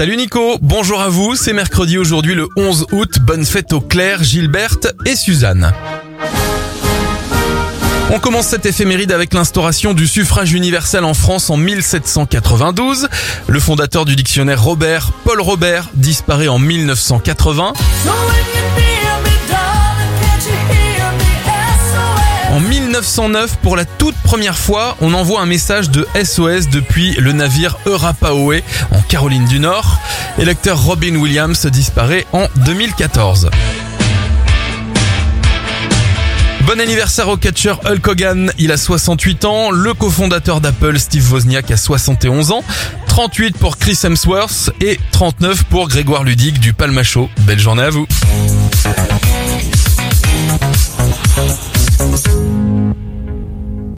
Salut Nico, bonjour à vous, c'est mercredi aujourd'hui le 11 août, bonne fête aux Claire, Gilberte et Suzanne. On commence cette éphéméride avec l'instauration du suffrage universel en France en 1792. Le fondateur du dictionnaire Robert, Paul Robert, disparaît en 1980. En 1909, pour la toute première fois, on envoie un message de SOS depuis le navire Eurapaoe en Caroline du Nord. Et l'acteur Robin Williams disparaît en 2014. Bon anniversaire au catcher Hulk Hogan, il a 68 ans, le cofondateur d'Apple Steve Wozniak a 71 ans, 38 pour Chris Hemsworth et 39 pour Grégoire Ludig du Palmacho. Belle journée à vous.